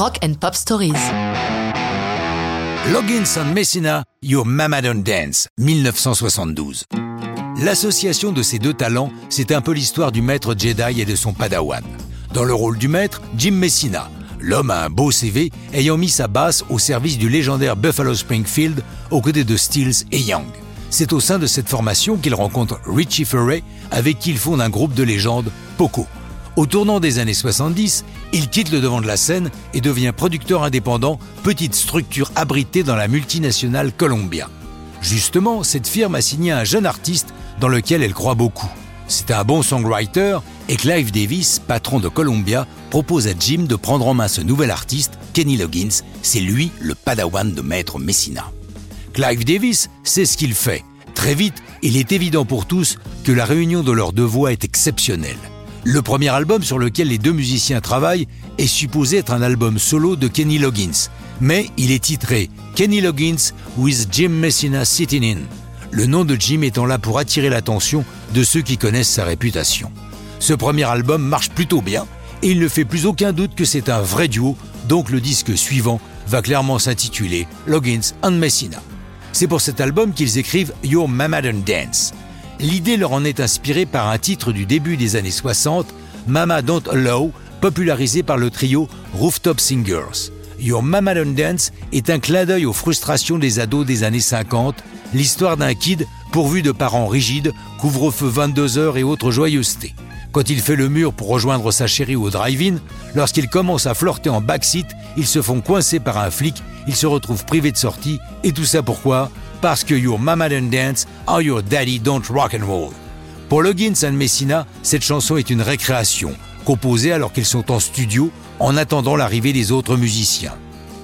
Rock and Pop Stories. Loggins and Messina, Your Mama Don't Dance, 1972. L'association de ces deux talents, c'est un peu l'histoire du maître Jedi et de son padawan. Dans le rôle du maître, Jim Messina, l'homme a un beau CV ayant mis sa basse au service du légendaire Buffalo Springfield aux côtés de Stills et Young. C'est au sein de cette formation qu'il rencontre Richie Furay, avec qui il fonde un groupe de légende, Poco. Au tournant des années 70, il quitte le devant de la scène et devient producteur indépendant, petite structure abritée dans la multinationale Columbia. Justement, cette firme a signé un jeune artiste dans lequel elle croit beaucoup. C'est un bon songwriter et Clive Davis, patron de Columbia, propose à Jim de prendre en main ce nouvel artiste, Kenny Loggins. C'est lui le padawan de Maître Messina. Clive Davis sait ce qu'il fait. Très vite, il est évident pour tous que la réunion de leurs deux voix est exceptionnelle. Le premier album sur lequel les deux musiciens travaillent est supposé être un album solo de Kenny Loggins, mais il est titré Kenny Loggins with Jim Messina Sitting In, le nom de Jim étant là pour attirer l'attention de ceux qui connaissent sa réputation. Ce premier album marche plutôt bien et il ne fait plus aucun doute que c'est un vrai duo, donc le disque suivant va clairement s'intituler Loggins and Messina. C'est pour cet album qu'ils écrivent Your Mamadan Dance. L'idée leur en est inspirée par un titre du début des années 60, Mama Don't Allow, popularisé par le trio Rooftop Singers. Your Mama Don't Dance est un clin d'œil aux frustrations des ados des années 50, l'histoire d'un kid pourvu de parents rigides, couvre-feu 22 heures et autres joyeusetés. Quand il fait le mur pour rejoindre sa chérie au drive-in, lorsqu'il commence à flirter en backseat, ils se font coincer par un flic, ils se retrouvent privés de sortie, et tout ça pourquoi? Parce que Your Mama Don't Dance or Your Daddy Don't Rock and Roll. Pour Loggins and Messina, cette chanson est une récréation, composée alors qu'ils sont en studio en attendant l'arrivée des autres musiciens.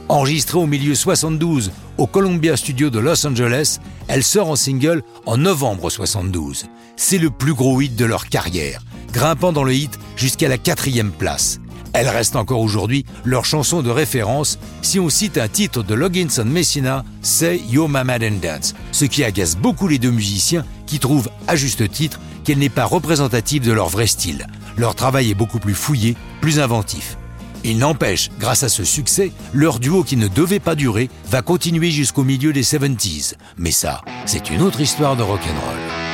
Enregistrée au milieu 72 au Columbia Studio de Los Angeles, elle sort en single en novembre 72. C'est le plus gros hit de leur carrière, grimpant dans le hit jusqu'à la quatrième place. Elle reste encore aujourd'hui leur chanson de référence. Si on cite un titre de Loggins Messina, c'est Yo Mama Dance, ce qui agace beaucoup les deux musiciens qui trouvent, à juste titre, qu'elle n'est pas représentative de leur vrai style. Leur travail est beaucoup plus fouillé, plus inventif. Il n'empêche, grâce à ce succès, leur duo qui ne devait pas durer va continuer jusqu'au milieu des 70s. Mais ça, c'est une autre histoire de rock'n'roll.